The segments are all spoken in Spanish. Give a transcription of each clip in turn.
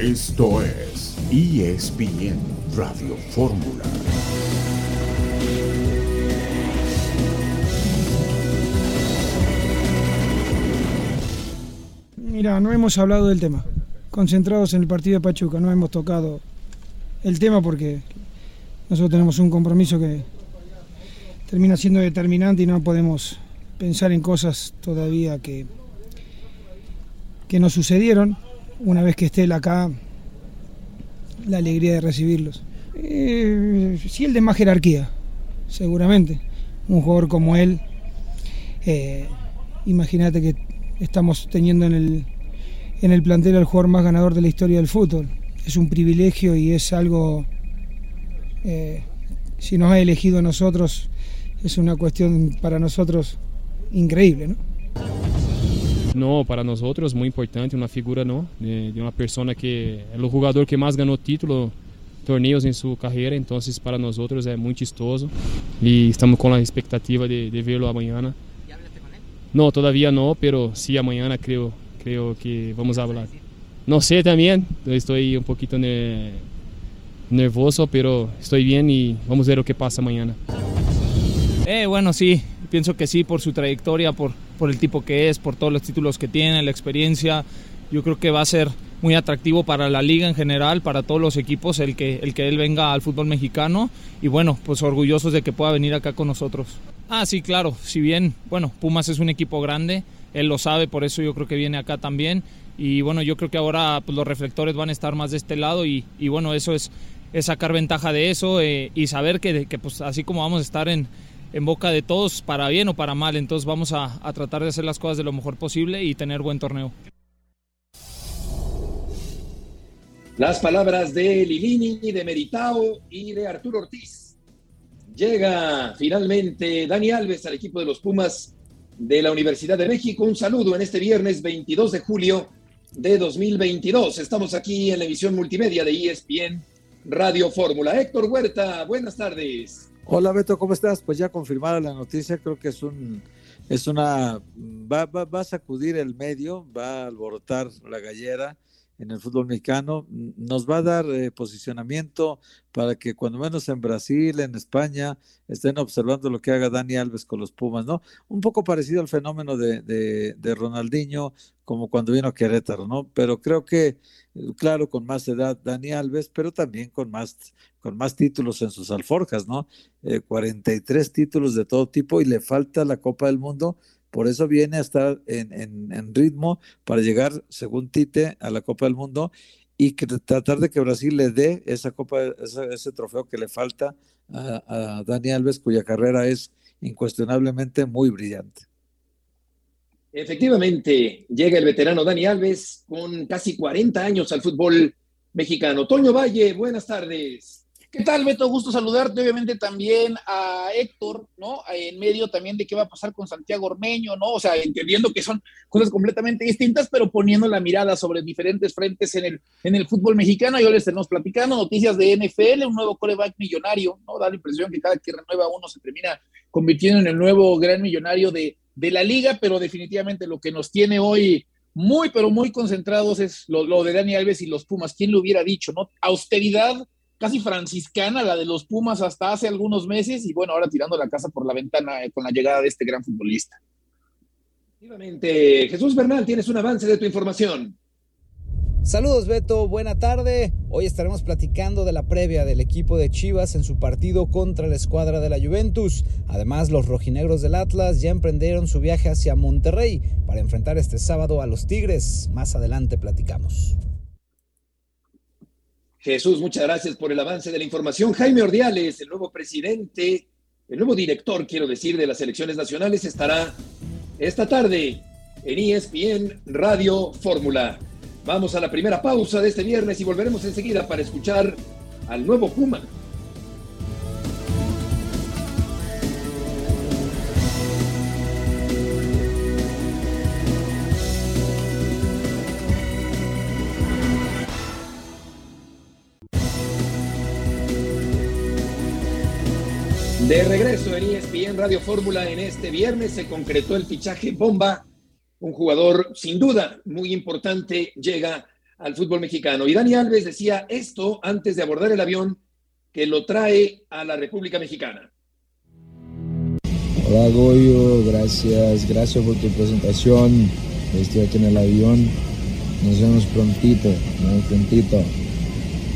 Esto es ESPN Radio Fórmula. Mira, no hemos hablado del tema. Concentrados en el partido de Pachuca, no hemos tocado el tema porque nosotros tenemos un compromiso que termina siendo determinante y no podemos pensar en cosas todavía que, que no sucedieron. Una vez que esté él acá, la alegría de recibirlos. Eh, sí, el de más jerarquía, seguramente. Un jugador como él, eh, imagínate que estamos teniendo en el, en el plantel al jugador más ganador de la historia del fútbol. Es un privilegio y es algo, eh, si nos ha elegido nosotros, es una cuestión para nosotros increíble. No, para nosotros muy importante, una figura ¿no? de, de una persona que es el jugador que más ganó título torneos en su carrera, entonces para nosotros es muy chistoso y estamos con la expectativa de, de verlo mañana. ¿Ya hablaste con él? No, todavía no, pero sí mañana creo, creo que vamos a hablar. No sé también, estoy un poquito ne nervioso, pero estoy bien y vamos a ver lo que pasa mañana. Eh, bueno, sí, pienso que sí, por su trayectoria, por, por el tipo que es, por todos los títulos que tiene, la experiencia. Yo creo que va a ser muy atractivo para la liga en general, para todos los equipos, el que, el que él venga al fútbol mexicano. Y bueno, pues orgullosos de que pueda venir acá con nosotros. Ah, sí, claro, si bien, bueno, Pumas es un equipo grande, él lo sabe, por eso yo creo que viene acá también. Y bueno, yo creo que ahora pues, los reflectores van a estar más de este lado y, bueno, eso es, es, sacar ventaja de eso eh, y saber que, que pues así como vamos a estar en, en boca de todos, para bien o para mal. Entonces vamos a, a, tratar de hacer las cosas de lo mejor posible y tener buen torneo. Las palabras de Lilini, de Meritao y de Arturo Ortiz. Llega finalmente Dani Alves al equipo de los Pumas de la Universidad de México. Un saludo en este viernes 22 de julio de 2022. Estamos aquí en la emisión multimedia de ESPN Radio Fórmula. Héctor Huerta, buenas tardes. Hola Beto, ¿cómo estás? Pues ya confirmada la noticia, creo que es un es una va, va, va a sacudir el medio, va a alborotar la gallera en el fútbol mexicano, nos va a dar eh, posicionamiento para que cuando menos en Brasil, en España, estén observando lo que haga Dani Alves con los Pumas, ¿no? Un poco parecido al fenómeno de, de, de Ronaldinho, como cuando vino a Querétaro, ¿no? Pero creo que, claro, con más edad Dani Alves, pero también con más, con más títulos en sus alforjas, ¿no? Eh, 43 títulos de todo tipo y le falta la Copa del Mundo por eso viene a estar en, en, ritmo para llegar, según Tite, a la Copa del Mundo y que, tratar de que Brasil le dé esa copa, ese, ese trofeo que le falta a, a, Dani Alves, cuya carrera es incuestionablemente muy brillante. Efectivamente, llega el veterano Dani Alves con casi 40 años al fútbol mexicano. Toño Valle, buenas tardes. ¿Qué tal, Beto? Gusto saludarte, obviamente también a Héctor, ¿no? En medio también de qué va a pasar con Santiago Ormeño, ¿no? O sea, entendiendo que son cosas completamente distintas, pero poniendo la mirada sobre diferentes frentes en el, en el fútbol mexicano. Y hoy les tenemos platicando noticias de NFL, un nuevo coreback millonario, ¿no? Da la impresión que cada que renueva uno se termina convirtiendo en el nuevo gran millonario de, de la liga, pero definitivamente lo que nos tiene hoy muy, pero muy concentrados es lo, de Dani Alves y los Pumas. ¿Quién lo hubiera dicho, no? Austeridad casi franciscana, la de los Pumas hasta hace algunos meses, y bueno, ahora tirando la casa por la ventana eh, con la llegada de este gran futbolista. Efectivamente, Jesús Bernal, tienes un avance de tu información. Saludos Beto, buena tarde. Hoy estaremos platicando de la previa del equipo de Chivas en su partido contra la escuadra de la Juventus. Además, los rojinegros del Atlas ya emprendieron su viaje hacia Monterrey para enfrentar este sábado a los Tigres. Más adelante platicamos. Jesús, muchas gracias por el avance de la información. Jaime Ordiales, el nuevo presidente, el nuevo director, quiero decir, de las elecciones nacionales, estará esta tarde en ESPN Radio Fórmula. Vamos a la primera pausa de este viernes y volveremos enseguida para escuchar al nuevo Puma. De regreso en ESPN Radio Fórmula en este viernes se concretó el fichaje bomba. Un jugador sin duda muy importante llega al fútbol mexicano. Y Dani Alves decía esto antes de abordar el avión que lo trae a la República Mexicana. Hola Goyo, gracias, gracias por tu presentación. Estoy aquí en el avión. Nos vemos prontito, muy prontito.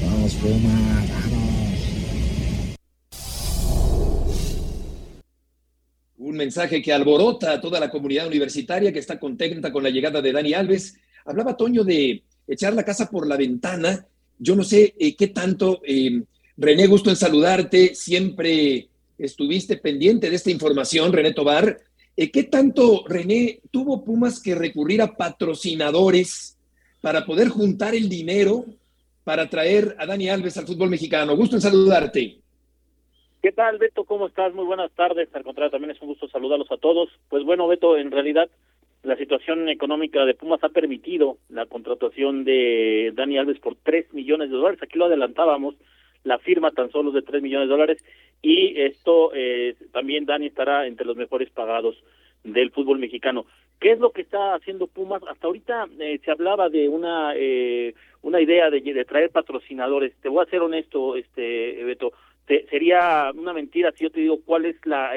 Vamos, Puma, vamos. Un mensaje que alborota a toda la comunidad universitaria que está contenta con la llegada de Dani Alves. Hablaba Toño de echar la casa por la ventana. Yo no sé eh, qué tanto, eh, René, gusto en saludarte. Siempre estuviste pendiente de esta información, René Tobar. Eh, ¿Qué tanto, René, tuvo Pumas que recurrir a patrocinadores para poder juntar el dinero para traer a Dani Alves al fútbol mexicano? Gusto en saludarte. ¿Qué tal, Beto? ¿Cómo estás? Muy buenas tardes. Al contrario, también es un gusto saludarlos a todos. Pues bueno, Beto, en realidad la situación económica de Pumas ha permitido la contratación de Dani Alves por 3 millones de dólares. Aquí lo adelantábamos, la firma tan solo de 3 millones de dólares y esto eh, también Dani estará entre los mejores pagados del fútbol mexicano. ¿Qué es lo que está haciendo Pumas? Hasta ahorita eh, se hablaba de una eh, una idea de, de, traer patrocinadores. Te voy a ser honesto, este Beto, te, sería una mentira si yo te digo cuál es la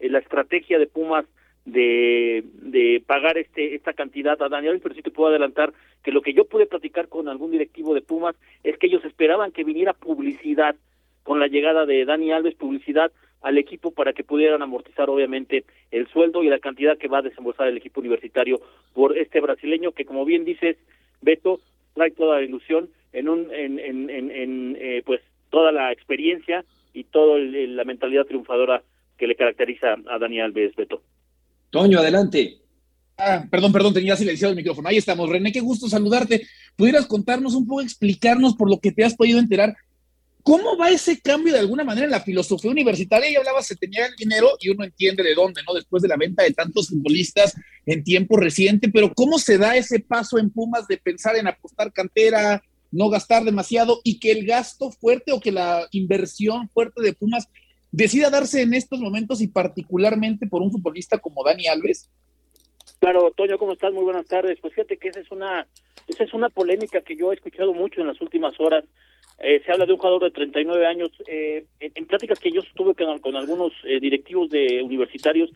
la estrategia de Pumas de, de pagar este esta cantidad a Daniel, pero sí te puedo adelantar que lo que yo pude platicar con algún directivo de Pumas es que ellos esperaban que viniera publicidad con la llegada de Dani Alves, publicidad al equipo para que pudieran amortizar obviamente el sueldo y la cantidad que va a desembolsar el equipo universitario por este brasileño que como bien dices Beto trae toda la ilusión en un en, en, en, eh, pues toda la experiencia y toda la mentalidad triunfadora que le caracteriza a Dani Alves Beto. Toño, adelante. Ah, perdón, perdón, tenía silenciado el micrófono. Ahí estamos. René, qué gusto saludarte. ¿Pudieras contarnos un poco, explicarnos por lo que te has podido enterar? ¿Cómo va ese cambio de alguna manera en la filosofía universitaria? Ya hablaba, se tenía el dinero y uno entiende de dónde, ¿no? Después de la venta de tantos futbolistas en tiempo reciente, pero ¿cómo se da ese paso en Pumas de pensar en apostar cantera, no gastar demasiado y que el gasto fuerte o que la inversión fuerte de Pumas decida darse en estos momentos y particularmente por un futbolista como Dani Alves? Claro, Toño, ¿cómo estás? Muy buenas tardes. Pues fíjate que esa es una, esa es una polémica que yo he escuchado mucho en las últimas horas. Eh, se habla de un jugador de 39 años. Eh, en, en, pláticas que yo estuve con, algunos eh, directivos de universitarios,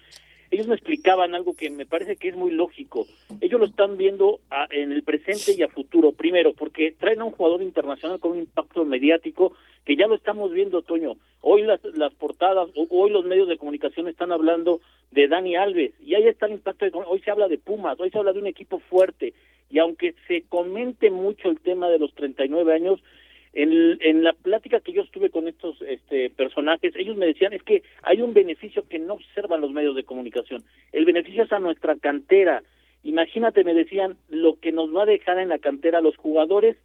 ellos me explicaban algo que me parece que es muy lógico. Ellos lo están viendo a, en el presente y a futuro. Primero, porque traen a un jugador internacional con un impacto mediático que ya lo estamos viendo, Toño. Hoy las, las portadas, hoy los medios de comunicación están hablando de Dani Alves y ahí está el impacto. De, hoy se habla de Pumas, hoy se habla de un equipo fuerte. Y aunque se comente mucho el tema de los 39 años, en, la plática que yo estuve con estos este, personajes, ellos me decían es que hay un beneficio que no observan los medios de comunicación. El beneficio es a nuestra cantera. Imagínate, me decían, lo que nos va a dejar en la cantera los jugadores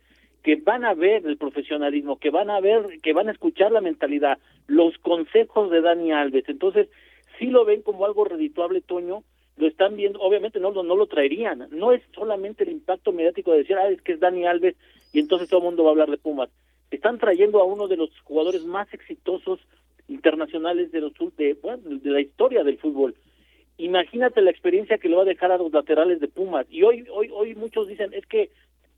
que van a ver el profesionalismo, que van a ver, que van a escuchar la mentalidad, los consejos de Dani Alves. Entonces, sí lo ven como algo redituable, Toño, lo están viendo, obviamente no, no lo traerían, no es solamente el impacto mediático de decir, ah, es que es Dani Alves y entonces todo el mundo va a hablar de Pumas. Están trayendo a uno de los jugadores más exitosos internacionales de, los, de, bueno, de la historia del fútbol. Imagínate la experiencia que le va a dejar a los laterales de Pumas. Y hoy, hoy, hoy muchos dicen, es que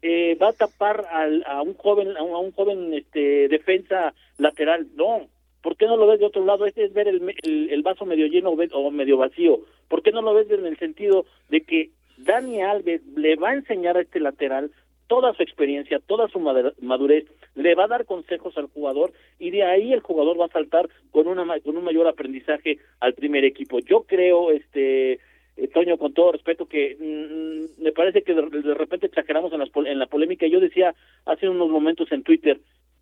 eh, va a tapar al, a un joven, a un, joven este, defensa lateral. No, ¿por qué no lo ves de otro lado? Este es ver el, el, el vaso medio lleno o medio vacío. ¿Por qué no lo ves en el sentido de que Dani Alves le va a enseñar a este lateral toda su experiencia, toda su madurez, le va a dar consejos al jugador y de ahí el jugador va a saltar con una con un mayor aprendizaje al primer equipo. Yo creo, este eh, Toño, con todo respeto, que mm, me parece que de, repente exageramos en, las, en la polémica. Yo decía hace unos momentos en Twitter,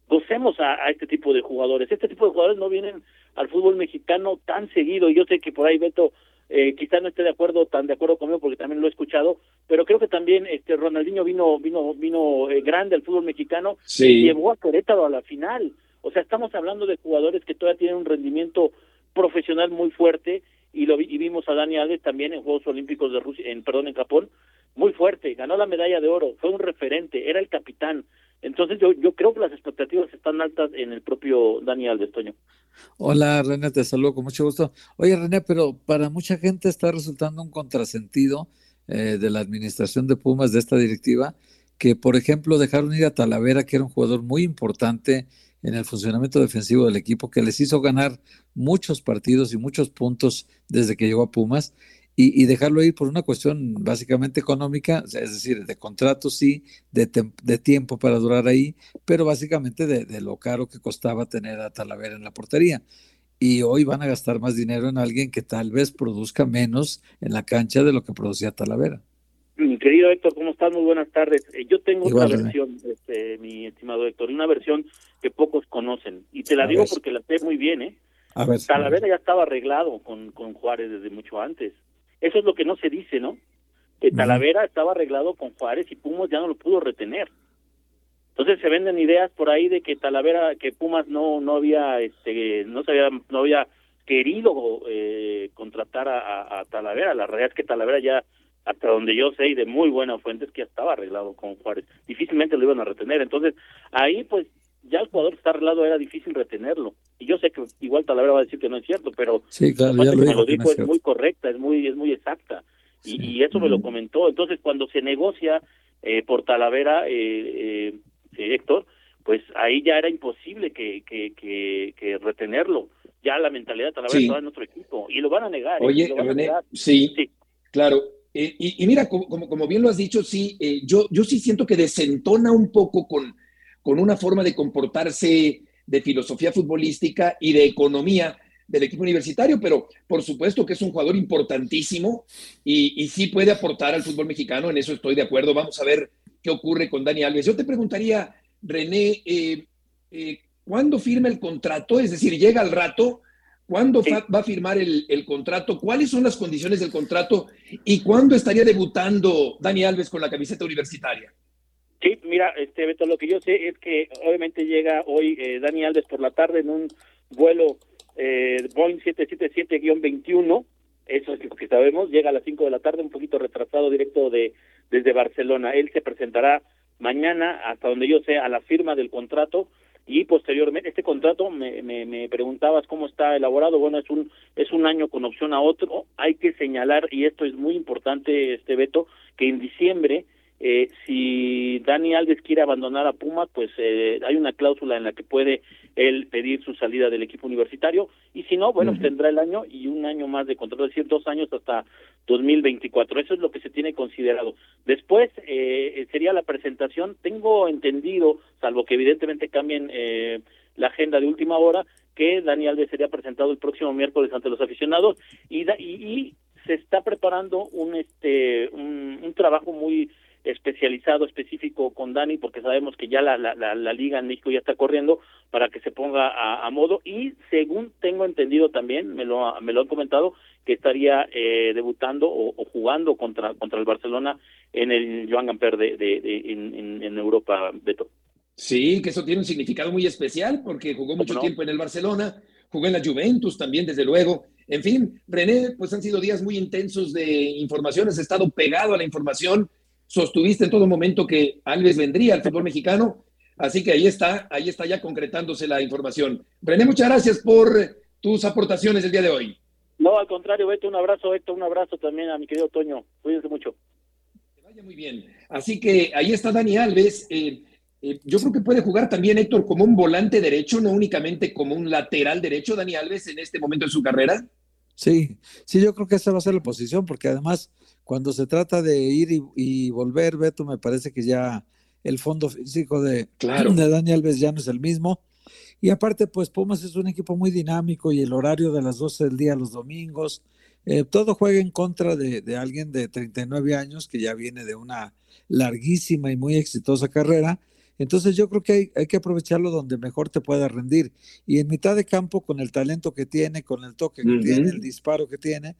gocemos a, a, este tipo de jugadores. Este tipo de jugadores no vienen al fútbol mexicano tan seguido. Yo sé que por ahí Beto eh, quizá no esté de acuerdo tan de acuerdo conmigo porque también lo he escuchado pero creo que también este Ronaldinho vino vino vino eh, grande al fútbol mexicano sí. y llevó a Querétaro a la final o sea estamos hablando de jugadores que todavía tienen un rendimiento profesional muy fuerte y lo y vimos a Dani Alves también en Juegos Olímpicos de Rusia en perdón en Japón muy fuerte ganó la medalla de oro fue un referente era el capitán entonces yo, yo creo que las expectativas están altas en el propio Dani Alves, Toño. Hola René, te saludo con mucho gusto. Oye René, pero para mucha gente está resultando un contrasentido eh, de la administración de Pumas, de esta directiva, que, por ejemplo, dejaron ir a Talavera, que era un jugador muy importante en el funcionamiento defensivo del equipo, que les hizo ganar muchos partidos y muchos puntos desde que llegó a Pumas, y, dejarlo ir por una cuestión básicamente económica, es decir, de contrato sí, de, de tiempo para durar ahí, pero básicamente de, de, lo caro que costaba tener a Talavera en la portería. Y hoy van a gastar más dinero en alguien que tal vez produzca menos en la cancha de lo que producía Talavera. Mi querido Héctor, ¿cómo estás? Muy buenas tardes. Eh, yo tengo una versión, este, mi estimado Héctor, una versión que pocos conocen. Y te la digo porque la sé muy bien, ¿eh? A ver, Talavera ya estaba arreglado con, con Juárez desde mucho antes. Eso es lo que no se dice, ¿no? Que Talavera estaba arreglado con Juárez y Pumas ya no lo pudo retener. Entonces se venden ideas por ahí de que Talavera, que Pumas no no había, este, no se había, no había querido eh, contratar a, a, Talavera. La realidad es que Talavera ya, hasta donde yo sé y de muy buena fuente, es que ya estaba arreglado con Juárez. Difícilmente lo iban a retener. Entonces ahí pues ya el jugador que está arreglado era difícil retenerlo. Y yo sé que igual Talavera va a decir que no es cierto, pero sí, claro, ya lo, dijo es, muy correcta, es muy es muy exacta. Y, eso me lo comentó. Entonces, cuando se negocia eh, por Talavera, eh, eh, Héctor, pues ahí ya era imposible que, que, que, retenerlo. Ya la mentalidad de Talavera estaba en otro equipo. Y lo van a negar. Oye, Sí, sí, claro. y, y, mira, como, como, bien lo has dicho, sí, yo, yo sí siento que desentona un poco con con una forma de comportarse de filosofía futbolística y de economía del equipo universitario, pero por supuesto que es un jugador importantísimo y, sí puede aportar al fútbol mexicano, en eso estoy de acuerdo. Vamos a ver qué ocurre con Dani Alves. Yo te preguntaría, René, eh, eh, ¿cuándo firma el contrato? Es decir, llega al rato, ¿cuándo va a firmar el, el, contrato? ¿Cuáles son las condiciones del contrato? ¿Y cuándo estaría debutando Dani Alves con la camiseta universitaria? Sí, mira, este Beto, lo que yo sé es que obviamente llega hoy eh, Dani Alves por la tarde en un vuelo eh, Boeing 777-21, eso es lo que sabemos, llega a las 5 de la tarde, un poquito retrasado directo de desde Barcelona. Él se presentará mañana, hasta donde yo sé, a la firma del contrato y posteriormente este contrato me, me, me, preguntabas cómo está elaborado bueno es un es un año con opción a otro hay que señalar y esto es muy importante este Beto que en diciembre eh, si Dani Alves quiere abandonar a Pumas, pues eh, hay una cláusula en la que puede él pedir su salida del equipo universitario y si no, bueno, tendrá el año y un año más de contrato, es decir, dos años hasta 2024. Eso es lo que se tiene considerado. Después eh, sería la presentación. Tengo entendido, salvo que evidentemente cambien eh, la agenda de última hora, que Dani Alves sería presentado el próximo miércoles ante los aficionados y, y, se está preparando un este un trabajo muy especializado, específico con Dani, porque sabemos que ya la, la, la, liga en México ya está corriendo para que se ponga a, modo y según tengo entendido también, me lo, me lo han comentado, que estaría eh, debutando o, jugando contra, contra el Barcelona en el Joan Gamper de, de, en, en, Europa, Beto. Sí, que eso tiene un significado muy especial porque jugó mucho tiempo en el Barcelona, jugó en la Juventus también, desde luego. En fin, René, pues han sido días muy intensos de información, has estado pegado a la información sostuviste en todo momento que Alves vendría al fútbol mexicano, así que ahí está, ahí está ya concretándose la información. René, muchas gracias por tus aportaciones el día de hoy. No, al contrario, Beto, un abrazo, Héctor, un abrazo también a mi querido Toño. Cuídense mucho. Que vaya muy bien. Así que ahí está Dani Alves. Eh, eh, yo creo que puede jugar también, Héctor, como un volante derecho, no únicamente como un lateral derecho, Dani Alves, en este momento de su carrera. Sí, sí, yo creo que esa va a ser la posición, porque además cuando se trata de ir y, volver, Beto, me parece que ya el fondo físico de, claro. de Dani Alves ya no es el mismo. Y aparte, pues Pumas es un equipo muy dinámico y el horario de las 12 del día los domingos, eh, todo juega en contra de, de, alguien de 39 años que ya viene de una larguísima y muy exitosa carrera. Entonces yo creo que hay, hay, que aprovecharlo donde mejor te pueda rendir. Y en mitad de campo, con el talento que tiene, con el toque que tiene, el disparo que tiene,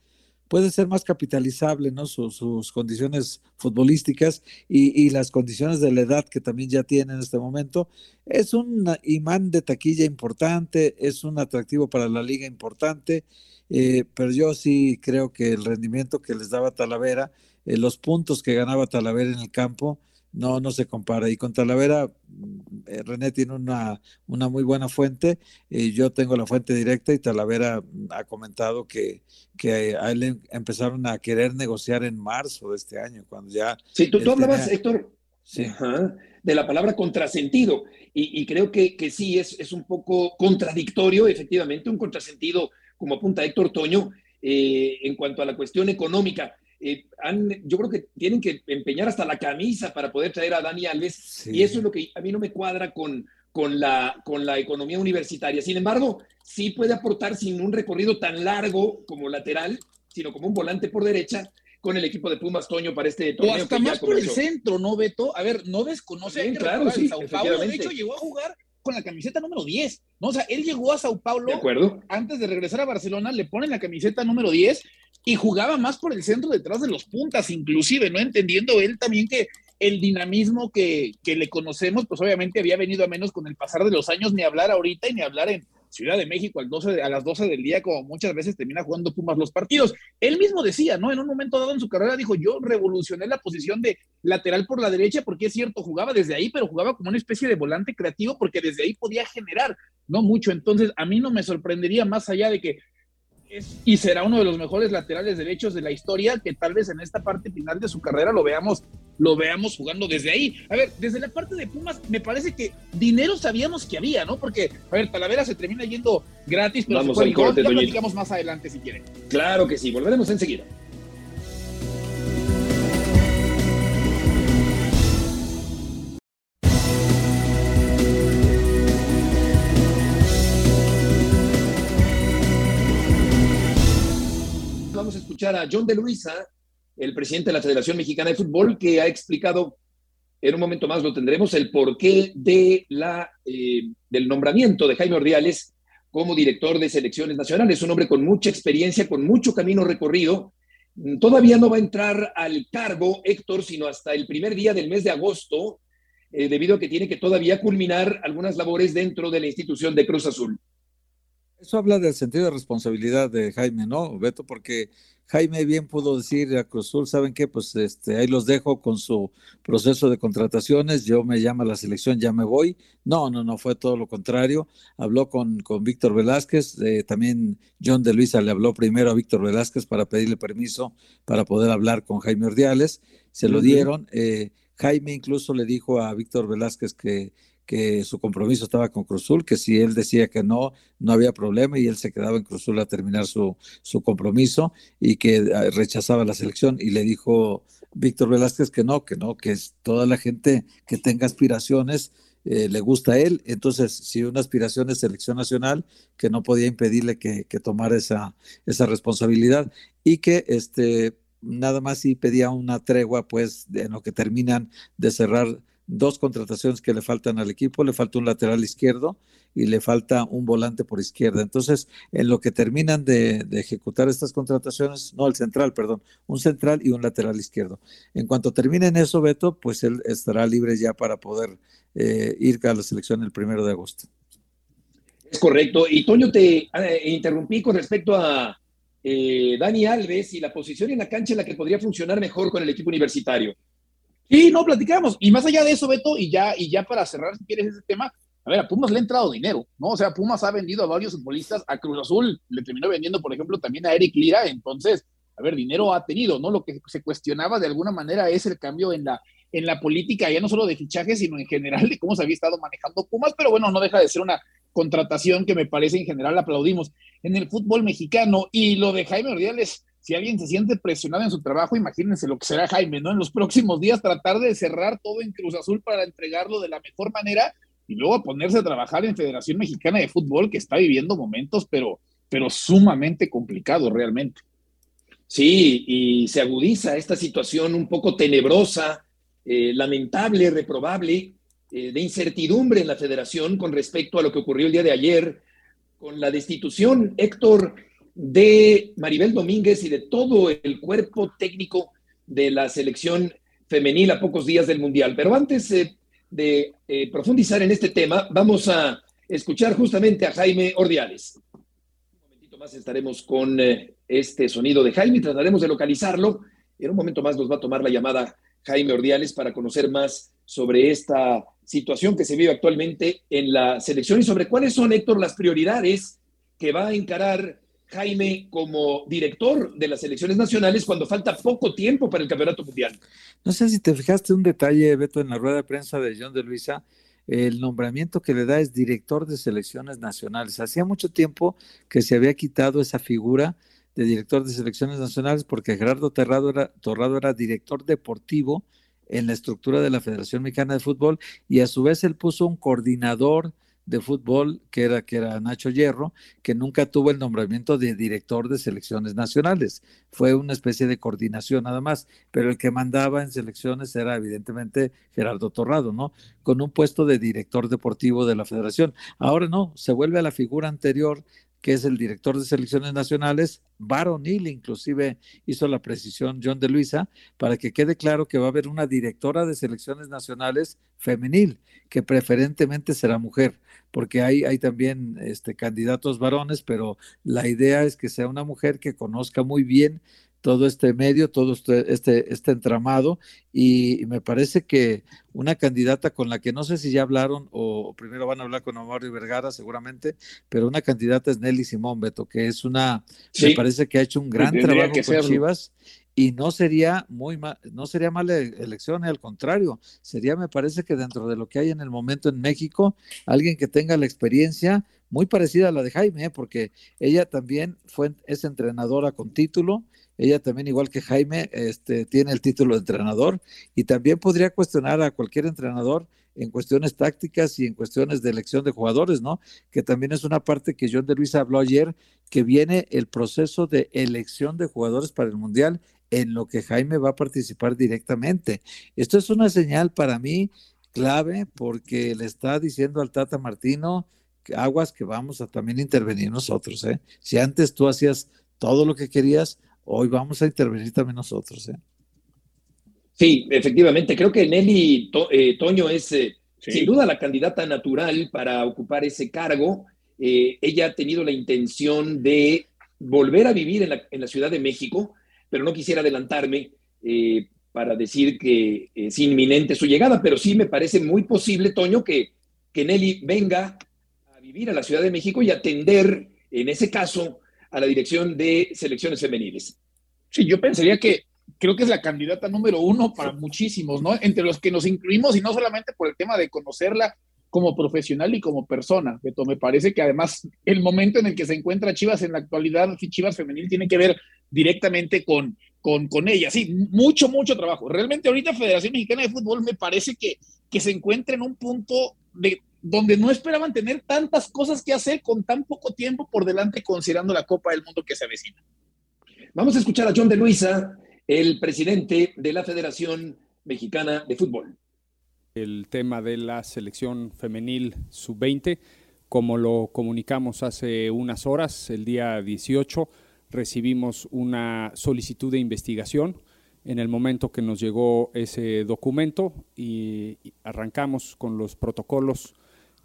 puede ser más capitalizable, ¿no? Sus, condiciones futbolísticas y, las condiciones de la edad que también ya tiene en este momento. Es un imán de taquilla importante, es un atractivo para la liga importante, eh, pero yo sí creo que el rendimiento que les daba Talavera, eh, los puntos que ganaba Talavera en el campo, no, no se compara. Y con Talavera, eh, René tiene una, una muy buena fuente, y yo tengo la fuente directa y Talavera ha comentado que, que a él empezaron a querer negociar en marzo de este año, cuando ya... Sí, tú, tú hablabas, Héctor, de la palabra contrasentido. Y, creo que, que sí, es, es, un poco contradictorio, efectivamente, un contrasentido, como apunta Héctor Toño, eh, en cuanto a la cuestión económica. Eh, yo creo que tienen que empeñar hasta la camisa para poder traer a Dani Alves, y eso es lo que a mí no me cuadra con, con, la, con la economía universitaria. Sin embargo, sí puede aportar sin un recorrido tan largo como lateral, sino como un volante por derecha, con el equipo de Pumas Toño para este torneo. O hasta más por el centro, ¿no, Beto? A ver, no desconoce claro, sí, Sao Paulo. De hecho, llegó a jugar con la camiseta número 10. ¿no? O sea, él llegó a Sao Paulo. De acuerdo. Antes de regresar a Barcelona, le ponen la camiseta número 10 y jugaba más por el centro detrás de los puntas, inclusive, ¿no? Entendiendo él también que el dinamismo que, que le conocemos, pues obviamente había venido a menos con el pasar de los años, ni hablar ahorita y ni hablar en, Ciudad de México al 12, a las 12 del día, como muchas veces termina jugando Pumas los partidos. Él mismo decía, ¿no? En un momento dado en su carrera dijo, yo revolucioné la posición de lateral por la derecha, porque es cierto, jugaba desde ahí, pero jugaba como una especie de volante creativo, porque desde ahí podía generar, no mucho. Entonces, a mí no me sorprendería más allá de que y será uno de los mejores laterales derechos de la historia, que tal vez en esta parte final de su carrera lo veamos, lo veamos jugando desde ahí. A ver, desde la parte de Pumas, me parece que dinero sabíamos que había, ¿no? Porque, a ver, Talavera se termina yendo gratis, pero Vamos se corte, ya platicamos más adelante si quieren. Claro que sí, volveremos enseguida. Escuchar a John de Luisa, el presidente de la Federación Mexicana de Fútbol, que ha explicado, en un momento más lo tendremos, el porqué de la, eh, del nombramiento de Jaime Ordiales como director de selecciones nacionales. Un hombre con mucha experiencia, con mucho camino recorrido. Todavía no va a entrar al cargo Héctor, sino hasta el primer día del mes de agosto, eh, debido a que tiene que todavía culminar algunas labores dentro de la institución de Cruz Azul. Eso habla del sentido de responsabilidad de Jaime, ¿no, Beto? Porque Jaime bien pudo decir a Cruzul, ¿saben qué? Pues este, ahí los dejo con su proceso de contrataciones, yo me llamo a la selección, ya me voy. No, no, no, fue todo lo contrario. Habló con, con Víctor Velázquez, eh, también John de Luisa le habló primero a Víctor Velázquez para pedirle permiso para poder hablar con Jaime Ordiales, se lo dieron. Eh, Jaime incluso le dijo a Víctor Velázquez que que su compromiso estaba con Cruzul, que si él decía que no, no había problema y él se quedaba en Cruzul a terminar su, su compromiso y que ah, rechazaba la selección y le dijo Víctor Velázquez que no, que no, que es toda la gente que tenga aspiraciones eh, le gusta a él, entonces si una aspiración es selección nacional, que no podía impedirle que, que tomara esa, esa responsabilidad y que este nada más si pedía una tregua pues en lo que terminan de cerrar dos contrataciones que le faltan al equipo, le falta un lateral izquierdo y le falta un volante por izquierda. Entonces, en lo que terminan de, ejecutar estas contrataciones, no el central, perdón, un central y un lateral izquierdo. En cuanto terminen eso, Beto, pues él estará libre ya para poder eh, ir a la selección el primero de agosto. Es correcto. Y Toño, te eh, interrumpí con respecto a eh, Dani Alves y la posición en la cancha en la que podría funcionar mejor con el equipo universitario. Sí, no, platicamos. Y más allá de eso, Beto, y ya, y ya para cerrar, si quieres ese tema, a ver, a Pumas le ha entrado dinero, ¿no? O sea, Pumas ha vendido a varios futbolistas, a Cruz Azul le terminó vendiendo, por ejemplo, también a Eric Lira, entonces, a ver, dinero ha tenido, ¿no? Lo que se cuestionaba de alguna manera es el cambio en la, en la política, ya no solo de fichajes, sino en general de cómo se había estado manejando Pumas, pero bueno, no deja de ser una contratación que me parece en general aplaudimos en el fútbol mexicano. Y lo de Jaime Ordiales, si alguien se siente presionado en su trabajo, imagínense lo que será Jaime, ¿no? En los próximos días tratar de cerrar todo en Cruz Azul para entregarlo de la mejor manera y luego ponerse a trabajar en Federación Mexicana de Fútbol, que está viviendo momentos, pero, pero sumamente complicados realmente. Sí, y se agudiza esta situación un poco tenebrosa, eh, lamentable, reprobable, eh, de incertidumbre en la federación con respecto a lo que ocurrió el día de ayer con la destitución, Héctor, de Maribel Domínguez y de todo el cuerpo técnico de la selección femenil a pocos días del Mundial. Pero antes eh, de eh, profundizar en este tema, vamos a escuchar justamente a Jaime Ordiales. Un momentito más estaremos con eh, este sonido de Jaime, trataremos de localizarlo. En un momento más nos va a tomar la llamada Jaime Ordiales para conocer más sobre esta situación que se vive actualmente en la selección y sobre cuáles son, Héctor, las prioridades que va a encarar Jaime, como director de las selecciones nacionales cuando falta poco tiempo para el Campeonato Mundial. No sé si te fijaste un detalle, Beto, en la rueda de prensa de John de Luisa, el nombramiento que le da es director de selecciones nacionales. Hacía mucho tiempo que se había quitado esa figura de director de selecciones nacionales porque Gerardo Torrado era, Torrado era director deportivo en la estructura de la Federación Mexicana de Fútbol y a su vez él puso un coordinador de fútbol, que era, que era Nacho Hierro, que nunca tuvo el nombramiento de director de selecciones nacionales. Fue una especie de coordinación nada más, pero el que mandaba en selecciones era evidentemente Gerardo Torrado, ¿no? Con un puesto de director deportivo de la federación. Ahora no, se vuelve a la figura anterior que es el director de selecciones nacionales, varonil, inclusive hizo la precisión John de Luisa, para que quede claro que va a haber una directora de selecciones nacionales femenil, que preferentemente será mujer, porque hay, hay también este, candidatos varones, pero la idea es que sea una mujer que conozca muy bien todo este medio, todo este, este, este entramado, y, me parece que una candidata con la que no sé si ya hablaron o primero van a hablar con Mario Vergara seguramente, pero una candidata es Nelly Simón Beto, que es una, me parece que ha hecho un gran trabajo con Chivas y no sería muy no sería mala elección, al contrario, sería me parece que dentro de lo que hay en el momento en México, alguien que tenga la experiencia muy parecida a la de Jaime, ¿eh? porque ella también fue es entrenadora con título, ella también, igual que Jaime, este, tiene el título de entrenador y también podría cuestionar a cualquier entrenador en cuestiones tácticas y en cuestiones de elección de jugadores, ¿no? Que también es una parte que John de Luis habló ayer, que viene el proceso de elección de jugadores para el Mundial, en lo que Jaime va a participar directamente. Esto es una señal para mí clave porque le está diciendo al Tata Martino, aguas que vamos a también intervenir nosotros, ¿eh? Si antes tú hacías todo lo que querías, hoy vamos a intervenir también nosotros. ¿eh? Sí, efectivamente, creo que Nelly eh, Toño es eh, sin duda la candidata natural para ocupar ese cargo. Eh, ella ha tenido la intención de volver a vivir en la, en la Ciudad de México, pero no quisiera adelantarme para decir que es inminente su llegada, pero sí me parece muy posible, Toño, que, que Nelly venga a vivir a la Ciudad de México y atender, en ese caso, a la dirección de selecciones femeniles. Sí, yo pensaría que creo que es la candidata número uno para muchísimos, ¿no? Entre los que nos incluimos y no solamente por el tema de conocerla como profesional y como persona, Beto, me parece que además el momento en el que se encuentra Chivas en la actualidad, Chivas femenil, tiene que ver directamente con, con, con ella. Sí, mucho, mucho trabajo. Realmente ahorita Federación Mexicana de Fútbol me parece que, que se encuentra en un punto de donde no esperaban tener tantas cosas que hacer con tan poco tiempo por delante, considerando la Copa del Mundo que se avecina. Vamos a escuchar a John de Luisa, el presidente de la Federación Mexicana de Fútbol. El tema de la selección femenil sub-20, como lo comunicamos hace unas horas, el día 18, recibimos una solicitud de investigación en el momento que nos llegó ese documento y arrancamos con los protocolos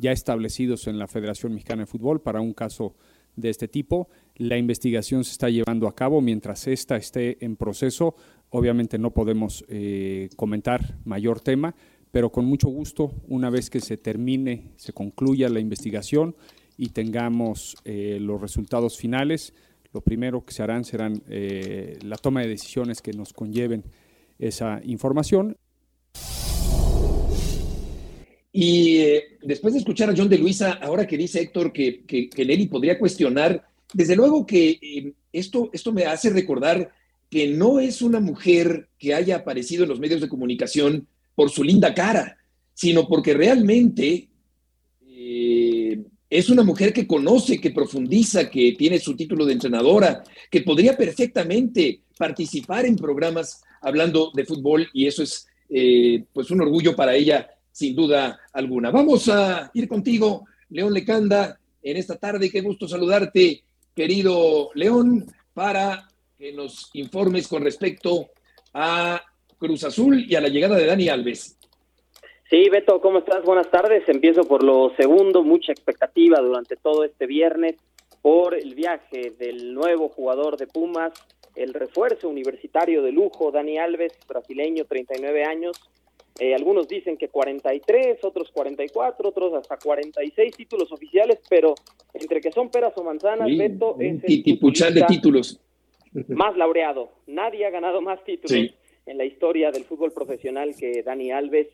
ya establecidos en la Federación Mexicana de Fútbol para un caso de este tipo. La investigación se está llevando a cabo mientras esta esté en proceso. Obviamente no podemos eh, comentar mayor tema, pero con mucho gusto, una vez que se termine, se concluya la investigación y tengamos eh, los resultados finales, lo primero que se harán serán eh, la toma de decisiones que nos conlleven esa información. Y eh, después de escuchar a John de Luisa, ahora que dice Héctor que, que, Nelly podría cuestionar, desde luego que eh, esto, esto me hace recordar que no es una mujer que haya aparecido en los medios de comunicación por su linda cara, sino porque realmente eh, es una mujer que conoce, que profundiza, que tiene su título de entrenadora, que podría perfectamente participar en programas hablando de fútbol y eso es pues un orgullo para ella sin duda alguna. Vamos a ir contigo, León Lecanda, en esta tarde. Qué gusto saludarte, querido León, para que nos informes con respecto a Cruz Azul y a la llegada de Dani Alves. Sí, Beto, ¿cómo estás? Buenas tardes. Empiezo por lo segundo, mucha expectativa durante todo este viernes por el viaje del nuevo jugador de Pumas, el refuerzo universitario de lujo, Dani Alves, brasileño, 39 años, Eh, algunos dicen que 43, otros 44, otros hasta 46 títulos oficiales, pero entre que son peras o manzanas, Beto es el de títulos. más laureado. Nadie ha ganado más títulos en la historia del fútbol profesional que Dani Alves.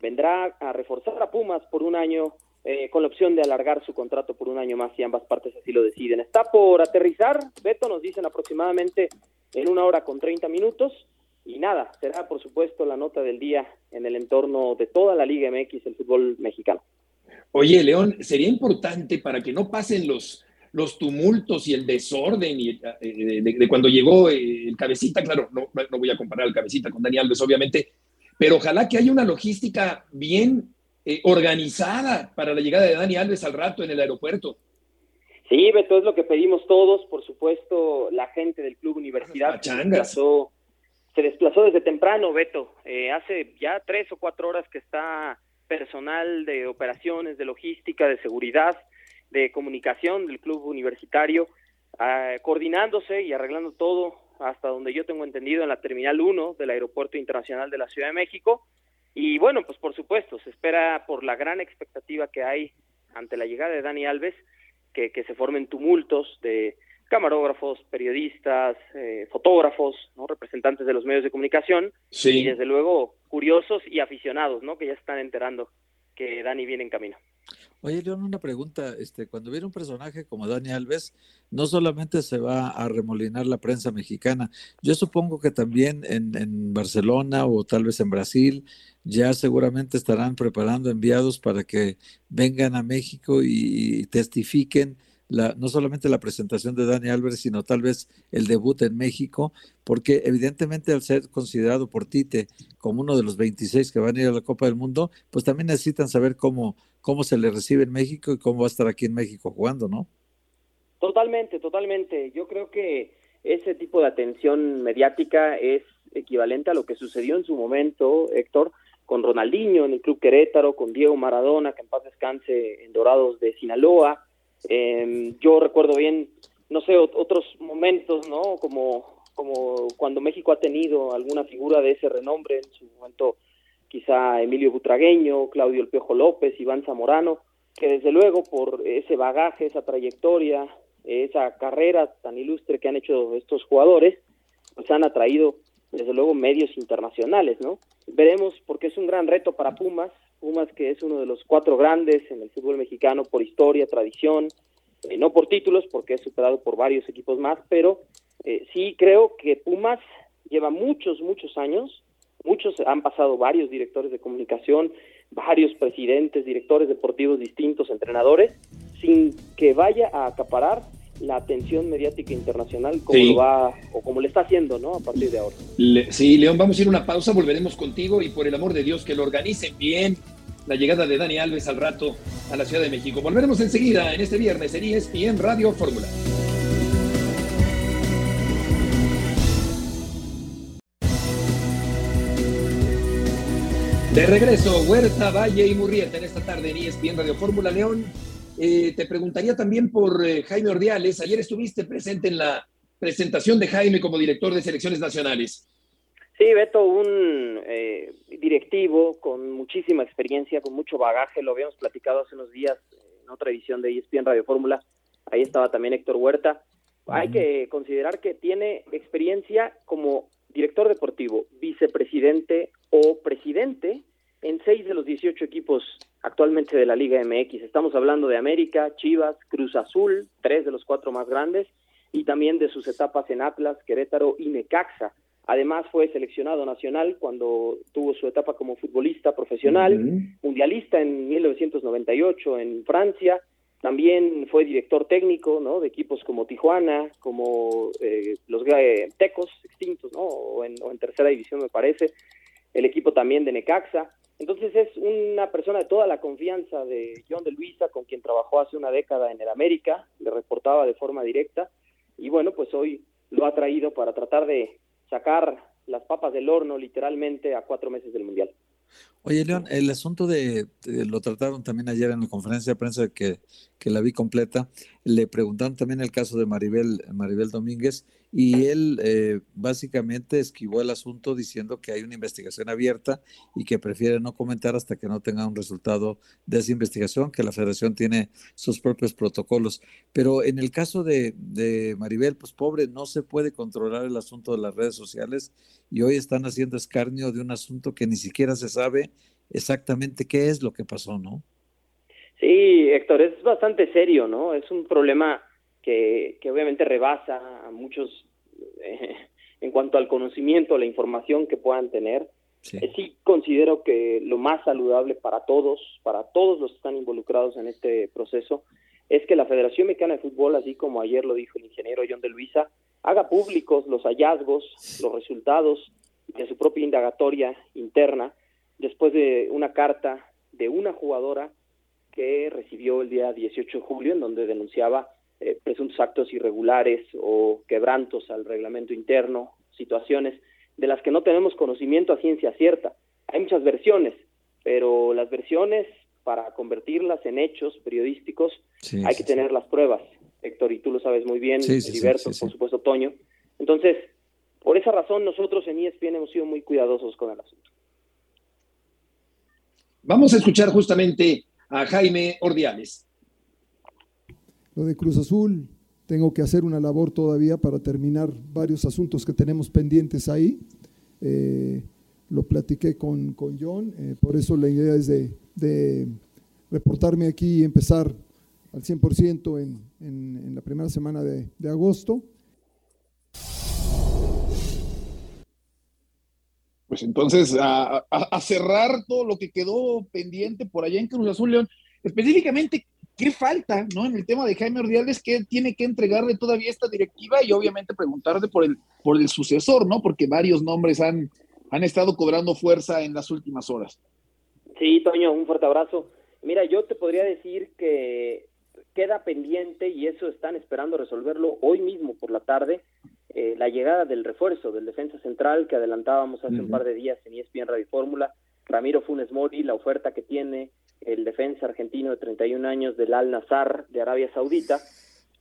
Vendrá a reforzar a Pumas por un año eh, con la opción de alargar su contrato por un año más si ambas partes así lo deciden. Está por aterrizar, Beto nos dicen aproximadamente en una hora con 30 minutos y nada, será por supuesto la nota del día en el entorno de toda la Liga MX, el fútbol mexicano. Oye, León, sería importante para que no pasen los, los tumultos y el desorden y, eh, de, cuando llegó eh, el cabecita, claro, no, no voy a comparar al cabecita con Dani Alves, obviamente, pero ojalá que haya una logística bien eh, organizada para la llegada de Dani Alves al rato en el aeropuerto. Sí, Beto, es lo que pedimos todos, por supuesto, la gente del Club Universidad desplazó, se desplazó desde temprano, Beto, eh, hace ya tres o cuatro horas que está personal de operaciones, de logística, de seguridad, de comunicación del Club Universitario, ah, coordinándose y arreglando todo hasta donde yo tengo entendido en la Terminal 1 del Aeropuerto Internacional de la Ciudad de México. Y bueno, pues por supuesto, se espera por la gran expectativa que hay ante la llegada de Dani Alves, que se formen tumultos de camarógrafos, periodistas, eh, fotógrafos, ¿no? representantes de los medios de comunicación y desde luego curiosos y aficionados, ¿no? que ya están enterando que Dani viene en camino. Oye, León, una pregunta. Este, cuando viene un personaje como Dani Alves, no solamente se va a remolinar la prensa mexicana, yo supongo que también en, en Barcelona o tal vez en Brasil ya seguramente estarán preparando enviados para que vengan a México y, testifiquen la, no solamente la presentación de Dani Alves, sino tal vez el debut en México, porque evidentemente al ser considerado por Tite como uno de los 26 que van a ir a la Copa del Mundo, pues también necesitan saber cómo, cómo se le recibe en México y cómo va a estar aquí en México jugando, ¿no? Totalmente, totalmente. Yo creo que ese tipo de atención mediática es equivalente a lo que sucedió en su momento, Héctor, con Ronaldinho en el Club Querétaro, con Diego Maradona, que en paz descanse en Dorados de Sinaloa. Em, yo recuerdo bien, no sé, otros momentos, ¿no? Como, como cuando México ha tenido alguna figura de ese renombre, en su momento quizá Emilio Butragueño, Claudio El Piojo López, Iván Zamorano, que desde luego por ese bagaje, esa trayectoria, esa carrera tan ilustre que han hecho estos jugadores, pues han atraído desde luego medios internacionales, ¿no? Veremos porque es un gran reto para Pumas, Pumas que es uno de los cuatro grandes en el fútbol mexicano por historia, tradición, eh, no por títulos porque es superado por varios equipos más, pero eh, sí creo que Pumas lleva muchos, muchos años, muchos han pasado varios directores de comunicación, varios presidentes, directores deportivos distintos, entrenadores, sin que vaya a acaparar la atención mediática internacional como lo va o como le está haciendo, ¿no? A partir de ahora. sí, León, vamos a ir a una pausa, volveremos contigo y por el amor de Dios que lo organicen bien la llegada de Dani Alves al rato a la Ciudad de México. Volveremos enseguida en este viernes en ESPN Radio Fórmula. De regreso, Huerta, Valle y Murrieta en esta tarde en ESPN Radio Fórmula León. Eh, te preguntaría también por eh, Jaime Ordiales. Ayer estuviste presente en la presentación de Jaime como director de selecciones nacionales. Sí, Beto, un eh, directivo con muchísima experiencia, con mucho bagaje. Lo habíamos platicado hace unos días en otra edición de ESPN Radio Fórmula. Ahí estaba también Héctor Huerta. Hay que considerar que tiene experiencia como director deportivo, vicepresidente o presidente en seis de los 18 equipos actualmente de la Liga MX. Estamos hablando de América, Chivas, Cruz Azul, tres de los cuatro más grandes, y también de sus etapas en Atlas, Querétaro y Necaxa. Además fue seleccionado nacional cuando tuvo su etapa como futbolista profesional, mundialista en 1998 en Francia, también fue director técnico ¿no? de equipos como Tijuana, como eh, los eh, Tecos extintos, ¿no? o en tercera división me parece, el equipo también de Necaxa, entonces es una persona de toda la confianza de John de Luisa, con quien trabajó hace una década en el América, le reportaba de forma directa y bueno, pues hoy lo ha traído para tratar de sacar las papas del horno literalmente a cuatro meses del Mundial. Oye, León, el asunto de, lo trataron también ayer en la conferencia de prensa que, que la vi completa, le preguntaron también el caso de Maribel, Maribel Domínguez y él eh, básicamente esquivó el asunto diciendo que hay una investigación abierta y que prefiere no comentar hasta que no tenga un resultado de esa investigación, que la federación tiene sus propios protocolos. Pero en el caso de, de Maribel, pues pobre, no se puede controlar el asunto de las redes sociales y hoy están haciendo escarnio de un asunto que ni siquiera se sabe exactamente qué es lo que pasó, ¿no? Sí, Héctor, es bastante serio, ¿no? Es un problema que, que obviamente rebasa a muchos eh, en cuanto al conocimiento, la información que puedan tener. Sí. Eh, sí. considero que lo más saludable para todos, para todos los que están involucrados en este proceso, es que la Federación Mexicana de Fútbol, así como ayer lo dijo el ingeniero John de Luisa, haga públicos los hallazgos, los resultados de su propia indagatoria interna, después de una carta de una jugadora que recibió el día 18 de julio, en donde denunciaba eh, presuntos actos irregulares o quebrantos al reglamento interno, situaciones de las que no tenemos conocimiento a ciencia cierta. Hay muchas versiones, pero las versiones, para convertirlas en hechos periodísticos, sí, hay sí, que tener sí. las pruebas. Héctor, y tú lo sabes muy bien, Heriberto, por supuesto, Toño. Entonces, por esa razón, nosotros en ESPN hemos sido muy cuidadosos con el asunto. Vamos a escuchar justamente a Jaime Ordiales. Lo de Cruz Azul, tengo que hacer una labor todavía para terminar varios asuntos que tenemos pendientes ahí. Eh, lo platiqué con, con John, eh, por eso la idea es de, de, reportarme aquí y empezar al 100% en, en, en la primera semana de, de agosto. Pues entonces a, cerrar todo lo que quedó pendiente por allá en Cruz Azul León, específicamente qué falta, ¿no? En el tema de Jaime Ordiales, qué tiene que entregarle todavía esta directiva y obviamente preguntarle por el, por el sucesor, ¿no? Porque varios nombres han, han estado cobrando fuerza en las últimas horas. Sí, Toño, un fuerte abrazo. Mira, yo te podría decir que queda pendiente y eso están esperando resolverlo hoy mismo por la tarde, eh, la llegada del refuerzo del defensa central que adelantábamos hace uh -huh. un par de días en ESPN Radio Fórmula, Ramiro Funes Mori, la oferta que tiene el defensa argentino de 31 años del Al Nazar de Arabia Saudita.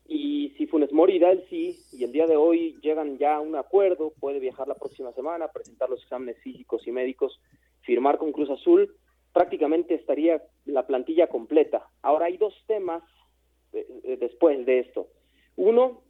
Y si Funes Mori da el sí, y el día de hoy llegan ya a un acuerdo, puede viajar la próxima semana, presentar los exámenes físicos y médicos, firmar con Cruz Azul, prácticamente estaría la plantilla completa. Ahora hay dos temas eh, después de esto. Uno,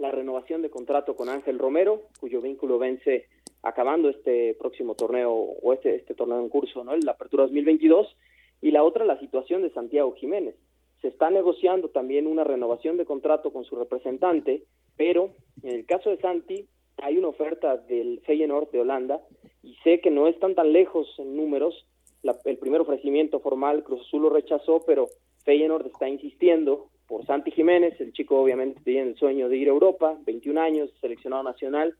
la renovación de contrato con Ángel Romero, cuyo vínculo vence acabando este próximo torneo o este, este torneo en curso, ¿no? La apertura 2022 y la otra la situación de Santiago Jiménez. Se está negociando también una renovación de contrato con su representante, pero en el caso de Santi hay una oferta del Feyenoord de Holanda y sé que no están tan lejos en números. La, el primer ofrecimiento formal Cruz Azul lo rechazó, pero Feyenoord está insistiendo por Santi Jiménez. El chico obviamente tiene el sueño de ir a Europa, 21 años, seleccionado nacional.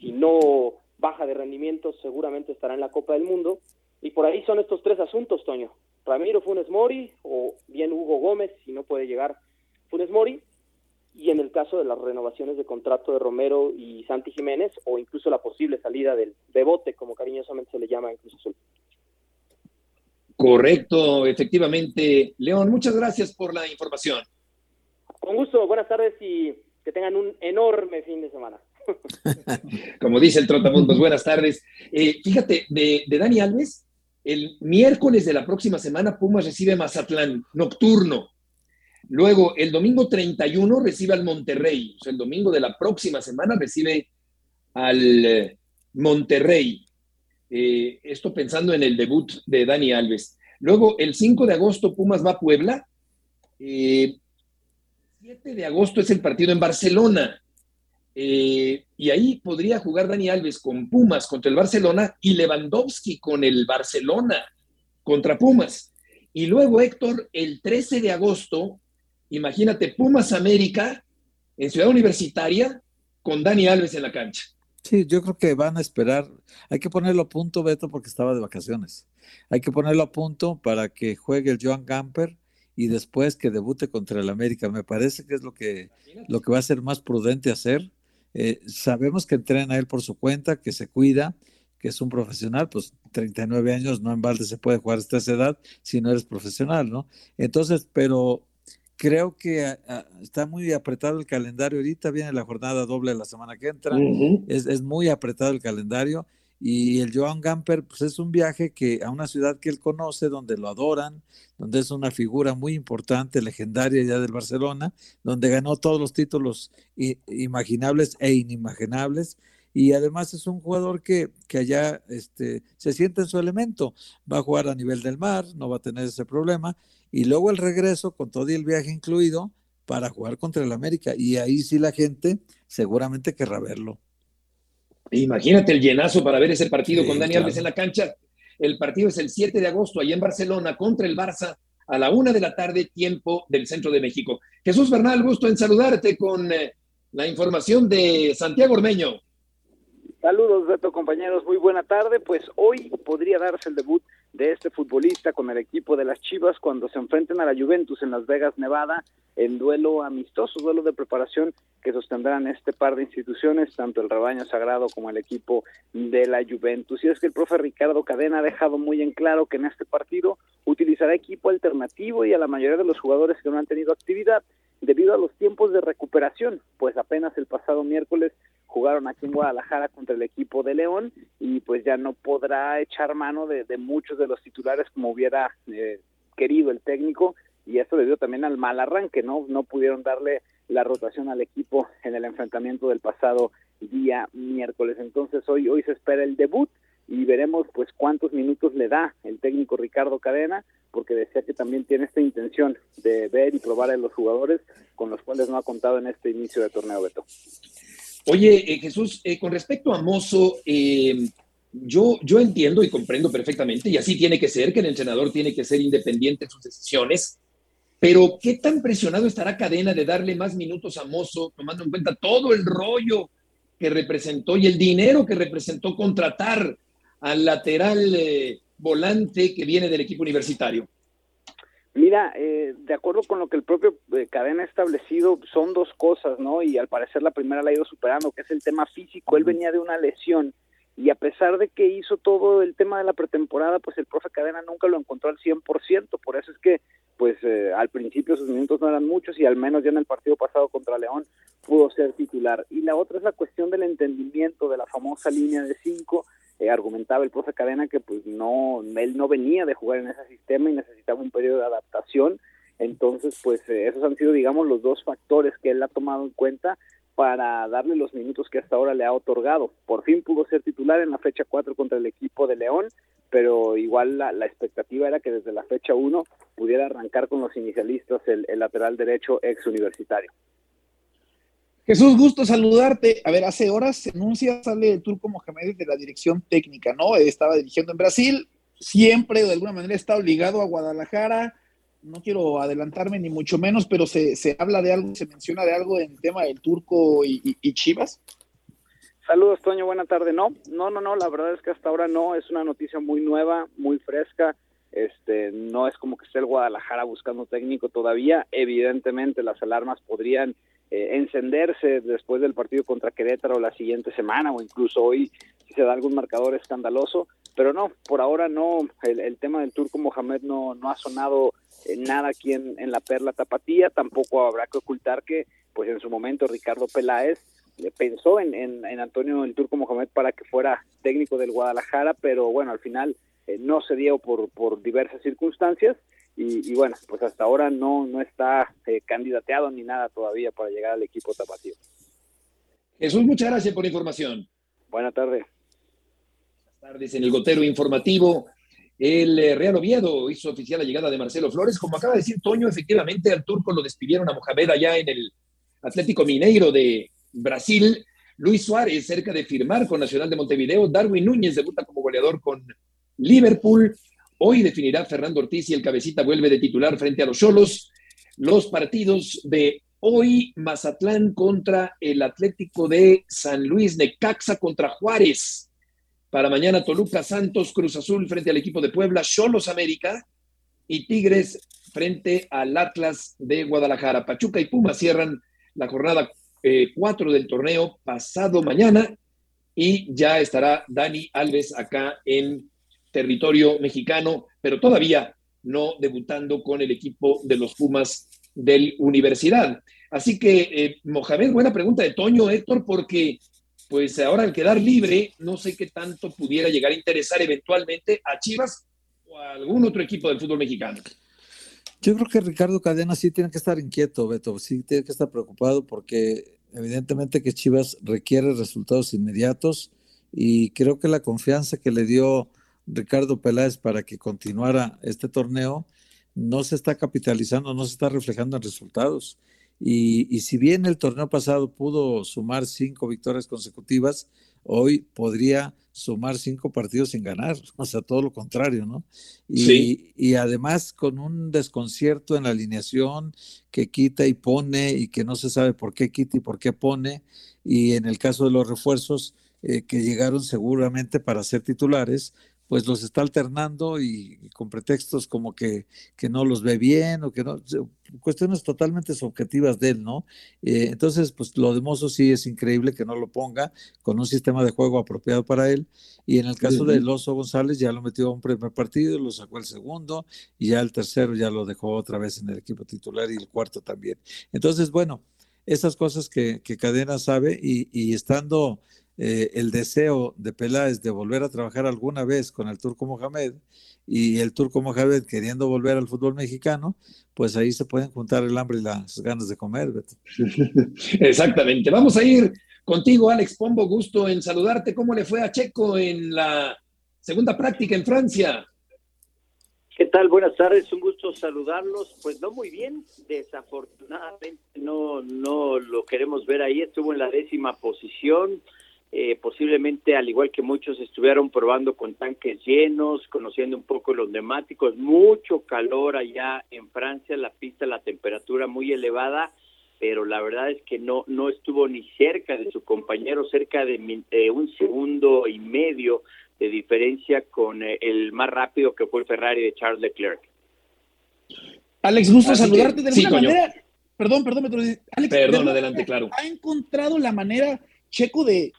Si no baja de rendimiento, seguramente estará en la Copa del Mundo. Y por ahí son estos tres asuntos, Toño. Ramiro Funes Mori o bien Hugo Gómez, si no puede llegar Funes Mori. Y en el caso de las renovaciones de contrato de Romero y Santi Jiménez, o incluso la posible salida del Bebote, como cariñosamente se le llama en Cruz Azul. Correcto, efectivamente. León, muchas gracias por la información. Con gusto, buenas tardes y que tengan un enorme fin de semana. Como dice el Trotamundos, buenas tardes. Eh, fíjate, de, de, Dani Alves, el miércoles de la próxima semana Pumas recibe Mazatlán, nocturno. Luego, el domingo 31 recibe al Monterrey. O sea, el domingo de la próxima semana recibe al eh, Monterrey. Eh, esto pensando en el debut de Dani Alves. Luego, el 5 de agosto, Pumas va a Puebla. Eh, 7 de agosto es el partido en Barcelona. Eh, y ahí podría jugar Dani Alves con Pumas contra el Barcelona y Lewandowski con el Barcelona contra Pumas. Y luego, Héctor, el 13 de agosto, imagínate, Pumas América en Ciudad Universitaria con Dani Alves en la cancha. Sí, yo creo que van a esperar. Hay que ponerlo a punto, Beto, porque estaba de vacaciones. Hay que ponerlo a punto para que juegue el Joan Gamper y después que debute contra el América. Me parece que es lo que, lo que va a ser más prudente hacer. Eh, sabemos que entrena él por su cuenta, que se cuida, que es un profesional, pues 39 años no en balde se puede jugar hasta esa edad si no eres profesional, ¿no? Entonces, pero creo que ah, ah, está muy apretado el calendario. Ahorita viene la jornada doble de la semana que entra. es, es, muy apretado el calendario. Y el Joan Gamper, pues es un viaje que a una ciudad que él conoce, donde lo adoran, donde es una figura muy importante, legendaria ya del Barcelona, donde ganó todos los títulos imaginables e inimaginables. Y además es un jugador que, que allá este, se siente en su elemento. Va a jugar a nivel del mar, no va a tener ese problema y luego el regreso con todo el viaje incluido para jugar contra el América. Y ahí sí la gente seguramente querrá verlo. Imagínate el llenazo para ver ese partido con Dani Alves en la cancha. El partido es el 7 de agosto, allá en Barcelona, contra el Barça, a la una de la tarde, tiempo del centro de México. Jesús Bernal, gusto en saludarte con eh, la información de Santiago Ormeño. Saludos, Beto, compañeros. Muy buena tarde. Pues hoy podría darse el debut de este futbolista con el equipo de las Chivas cuando se enfrenten a la Juventus en Las Vegas, Nevada, en duelo amistoso, duelo de preparación que sostendrán este par de instituciones, tanto el rebaño sagrado como el equipo de la Juventus. Y es que el profe Ricardo Cadena ha dejado muy en claro que en este partido utilizará equipo alternativo y a la mayoría de los jugadores que no han tenido actividad debido a los tiempos de recuperación, pues apenas el pasado miércoles jugaron aquí en Guadalajara contra el equipo de León y pues ya no podrá echar mano de, muchos de los titulares como hubiera eh, querido el técnico y esto debido también al mal arranque, ¿no? No pudieron darle la rotación al equipo en el enfrentamiento del pasado día miércoles. Entonces hoy, hoy se espera el debut y veremos pues cuántos minutos le da el técnico Ricardo Cadena, porque decía que también tiene esta intención de ver y probar a los jugadores con los cuales no ha contado en este inicio de torneo Beto. Oye, eh, Jesús, eh, con respecto a Mozo, eh, yo, yo entiendo y comprendo perfectamente, y así tiene que ser, que el entrenador tiene que ser independiente en sus decisiones, pero ¿qué tan presionado estará Cadena de darle más minutos a Mozo, tomando en cuenta todo el rollo que representó y el dinero que representó contratar al lateral volante que viene del equipo universitario? Mira, eh, de acuerdo con lo que el propio eh, Cadena ha establecido, son dos cosas, ¿no? Y al parecer la primera la ha ido superando, que es el tema físico. Él venía de una lesión y a pesar de que hizo todo el tema de la pretemporada, pues el profe Cadena nunca lo encontró al 100%, por eso es que pues eh, al principio sus minutos no eran muchos y al menos ya en el partido pasado contra León pudo ser titular. Y la otra es la cuestión del entendimiento de la famosa línea de cinco eh, argumentaba el profe Cadena que pues no, él no venía de jugar en ese sistema y necesitaba un periodo de adaptación. Entonces, pues eh, esos han sido, digamos, los dos factores que él ha tomado en cuenta para darle los minutos que hasta ahora le ha otorgado. Por fin pudo ser titular en la fecha 4 contra el equipo de León, pero igual la, expectativa era que desde la fecha 1 pudiera arrancar con los inicialistas el, el lateral derecho ex universitario. Jesús, gusto saludarte. A ver, hace horas se anuncia, sale el Turco Mohamed de la dirección técnica, ¿no? Estaba dirigiendo en Brasil, siempre de alguna manera está obligado a Guadalajara. No quiero adelantarme ni mucho menos, pero se, habla de algo, se menciona de algo en el tema del Turco y, y Chivas. Saludos, Toño, buena tarde. No, no, no, no, la verdad es que hasta ahora no, es una noticia muy nueva, muy fresca. Este, no es como que esté el Guadalajara buscando técnico todavía. Evidentemente las alarmas podrían eh, encenderse después del partido contra Querétaro la siguiente semana o incluso hoy si se da algún marcador escandaloso, pero no, por ahora no, el, tema del turco Mohamed no, no ha sonado eh, nada aquí en, la Perla Tapatía, tampoco habrá que ocultar que pues en su momento Ricardo Peláez le pensó en, en, Antonio el Turco Mohamed para que fuera técnico del Guadalajara, pero bueno, al final eh, no se dio por, por diversas circunstancias y, bueno, pues hasta ahora no, no está eh, candidateado ni nada todavía para llegar al equipo tapatío. Jesús, muchas gracias por la información. Buenas tardes. Buenas tardes en el Gotero Informativo. El eh, Real Oviedo hizo oficial la llegada de Marcelo Flores. Como acaba de decir Toño, efectivamente al turco lo despidieron a Mohamed allá en el Atlético Mineiro de Brasil. Luis Suárez cerca de firmar con Nacional de Montevideo. Darwin Núñez debuta como goleador con Liverpool. Hoy definirá Fernando Ortiz y el cabecita vuelve de titular frente a los Cholos. Los partidos de hoy, Mazatlán contra el Atlético de San Luis, Necaxa contra Juárez. Para mañana, Toluca, Santos, Cruz Azul frente al equipo de Puebla, Cholos América y Tigres frente al Atlas de Guadalajara. Pachuca y Puma cierran la jornada 4 eh, del torneo pasado mañana y ya estará Dani Alves acá en territorio mexicano, pero todavía no debutando con el equipo de los Pumas del Universidad. Así que, eh, Mohamed, buena pregunta de Toño, Héctor, porque pues ahora al quedar libre, no sé qué tanto pudiera llegar a interesar eventualmente a Chivas o a algún otro equipo del fútbol mexicano. Yo creo que Ricardo Cadena sí tiene que estar inquieto, Beto, sí tiene que estar preocupado porque evidentemente que Chivas requiere resultados inmediatos y creo que la confianza que le dio Ricardo Peláez para que continuara este torneo no se está capitalizando, no se está reflejando en resultados. Y, si bien el torneo pasado pudo sumar cinco victorias consecutivas, hoy podría sumar cinco partidos sin ganar, o sea, todo lo contrario, ¿no? Y, y, además con un desconcierto en la alineación que quita y pone y que no se sabe por qué quita y por qué pone, y en el caso de los refuerzos eh, que llegaron seguramente para ser titulares, pues los está alternando y, con pretextos como que, que, no los ve bien o que no, cuestiones totalmente subjetivas de él, ¿no? Eh, entonces, pues lo de Mozo sí es increíble que no lo ponga con un sistema de juego apropiado para él. Y en el caso de Loso González ya lo metió a un primer partido, lo sacó el segundo y ya el tercero ya lo dejó otra vez en el equipo titular y el cuarto también. Entonces, bueno, esas cosas que, que Cadena sabe y, y estando eh, el deseo de Peláez de volver a trabajar alguna vez con el Turco Mohamed y el Turco Mohamed queriendo volver al fútbol mexicano, pues ahí se pueden juntar el hambre y las ganas de comer. Exactamente. Vamos a ir contigo, Alex Pombo. Gusto en saludarte. ¿Cómo le fue a Checo en la segunda práctica en Francia? ¿Qué tal? Buenas tardes, un gusto saludarlos. Pues no muy bien, desafortunadamente no, no lo queremos ver ahí. Estuvo en la décima posición, eh, posiblemente al igual que muchos estuvieron probando con tanques llenos, conociendo un poco los neumáticos, mucho calor allá en Francia, la pista, la temperatura muy elevada, pero la verdad es que no, no estuvo ni cerca de su compañero, cerca de un segundo y medio de diferencia con eh, el más rápido que fue el Ferrari de Charles Leclerc. Alex, gusto saludarte de alguna manera. Perdón, perdón, Alex, perdón, adelante, claro. Ha encontrado la manera, Checo, de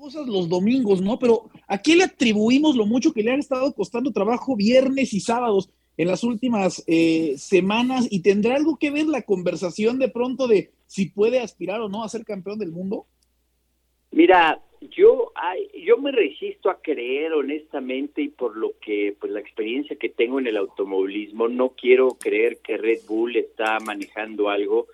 cosas los domingos, ¿no? Pero ¿a qué le atribuimos lo mucho que le han estado costando trabajo viernes y sábados en las últimas eh, semanas? ¿Y tendrá algo que ver la conversación de pronto de si puede aspirar o no a ser campeón del mundo? Mira, yo, yo me resisto a creer honestamente y por lo que, pues la experiencia que tengo en el automovilismo, no quiero creer que Red Bull está manejando algo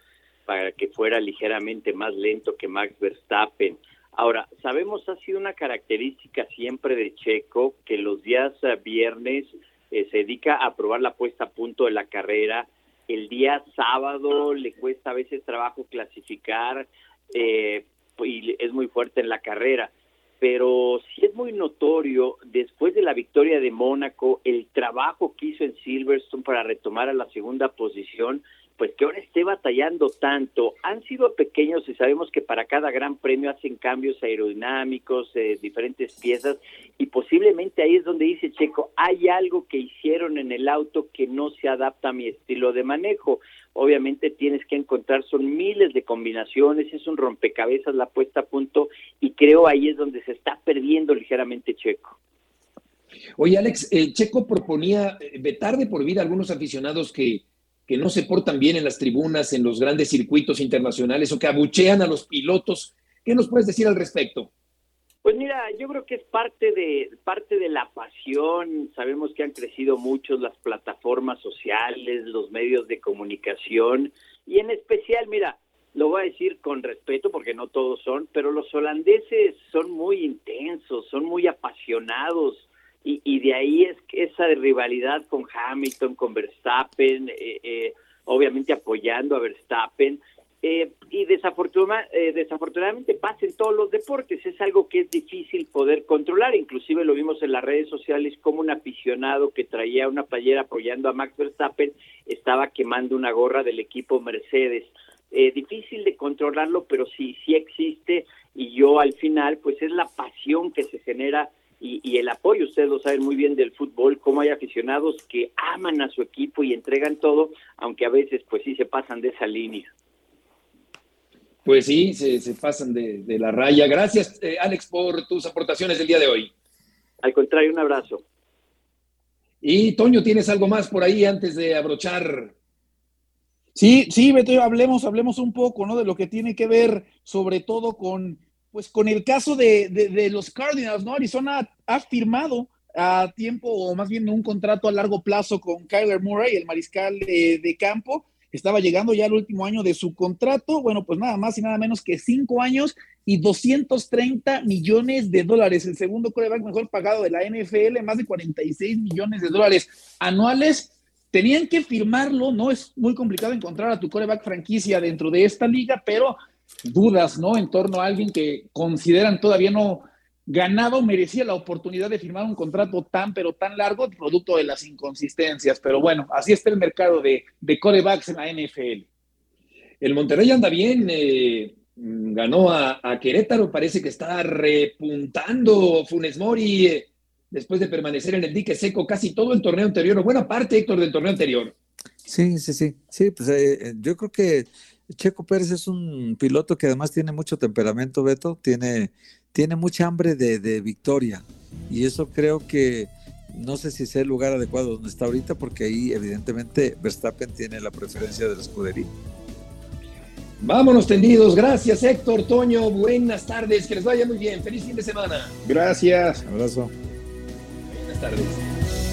para que fuera ligeramente más lento que Max Verstappen. Ahora, sabemos, ha sido una característica siempre de Checo que los días eh, viernes eh, se dedica a probar la puesta a punto de la carrera. El día sábado le cuesta a veces trabajo clasificar eh, y es muy fuerte en la carrera. Pero sí es muy notorio, después de la victoria de Mónaco, el trabajo que hizo en Silverstone para retomar a la segunda posición pues que ahora esté batallando tanto. Han sido pequeños y sabemos que para cada gran premio hacen cambios aerodinámicos, eh, diferentes piezas, y posiblemente ahí es donde dice Checo, hay algo que hicieron en el auto que no se adapta a mi estilo de manejo. Obviamente tienes que encontrar, son miles de combinaciones, es un rompecabezas la puesta a punto, y creo ahí es donde se está perdiendo ligeramente Checo. Oye, Alex, el Checo proponía eh, vetar de por vida algunos aficionados que que no se portan bien en las tribunas, en los grandes circuitos internacionales o que abuchean a los pilotos. ¿Qué nos puedes decir al respecto? Pues mira, yo creo que es parte de parte de la pasión. Sabemos que han crecido mucho las plataformas sociales, los medios de comunicación y en especial, mira, lo voy a decir con respeto porque no todos son, pero los holandeses son muy intensos, son muy apasionados y, de ahí es esa rivalidad con Hamilton, con Verstappen, eh, eh, obviamente apoyando a Verstappen. Eh, y desafortunadamente pasa en todos los deportes, es algo que es difícil poder controlar, inclusive lo vimos en las redes sociales como un aficionado que traía una playera apoyando a Max Verstappen estaba quemando una gorra del equipo Mercedes. difícil de controlarlo, pero sí, sí existe y yo al final pues es la pasión que se genera y, el apoyo, ustedes lo saben muy bien del fútbol, cómo hay aficionados que aman a su equipo y entregan todo, aunque a veces pues sí se pasan de esa línea. Pues sí, se, pasan de, la raya. Gracias, eh, Alex, por tus aportaciones del día de hoy. Al contrario, un abrazo. Y Toño, ¿tienes algo más por ahí antes de abrochar Sí, sí, Beto, hablemos, hablemos un poco, ¿no? De lo que tiene que ver, sobre todo con, pues, con el caso de, de, los Cardinals, ¿no? Arizona ha, firmado a tiempo, o más bien un contrato a largo plazo con Kyler Murray, el mariscal de campo. Estaba llegando ya al último año de su contrato. Bueno, pues nada más y nada menos que cinco años y 230 millones de dólares. El segundo coreback mejor pagado de la NFL, más de 46 millones de dólares anuales tenían que firmarlo, ¿no? Es muy complicado encontrar a tu coreback franquicia dentro de esta liga, pero dudas, ¿no? En torno a alguien que consideran todavía no ganado, merecía la oportunidad de firmar un contrato tan, pero tan largo, producto de las inconsistencias. Pero bueno, así está el mercado de, de corebacks en la NFL. El Monterrey anda bien, eh, ganó a, Querétaro, parece que está repuntando Funes Mori. Eh, después de permanecer en el dique seco casi todo el torneo anterior, o buena parte, Héctor, del torneo anterior. Sí, sí, sí, sí, pues eh, eh, yo creo que Checo Pérez es un piloto que además tiene mucho temperamento, Beto, tiene, tiene mucha hambre de, victoria, y eso creo que no sé si es el lugar adecuado donde está ahorita, porque ahí evidentemente Verstappen tiene la preferencia de la escudería. Vámonos tendidos. Gracias, Héctor, Toño. Buenas tardes. Que les vaya muy bien. Feliz fin de semana. Gracias. Abrazo tardes.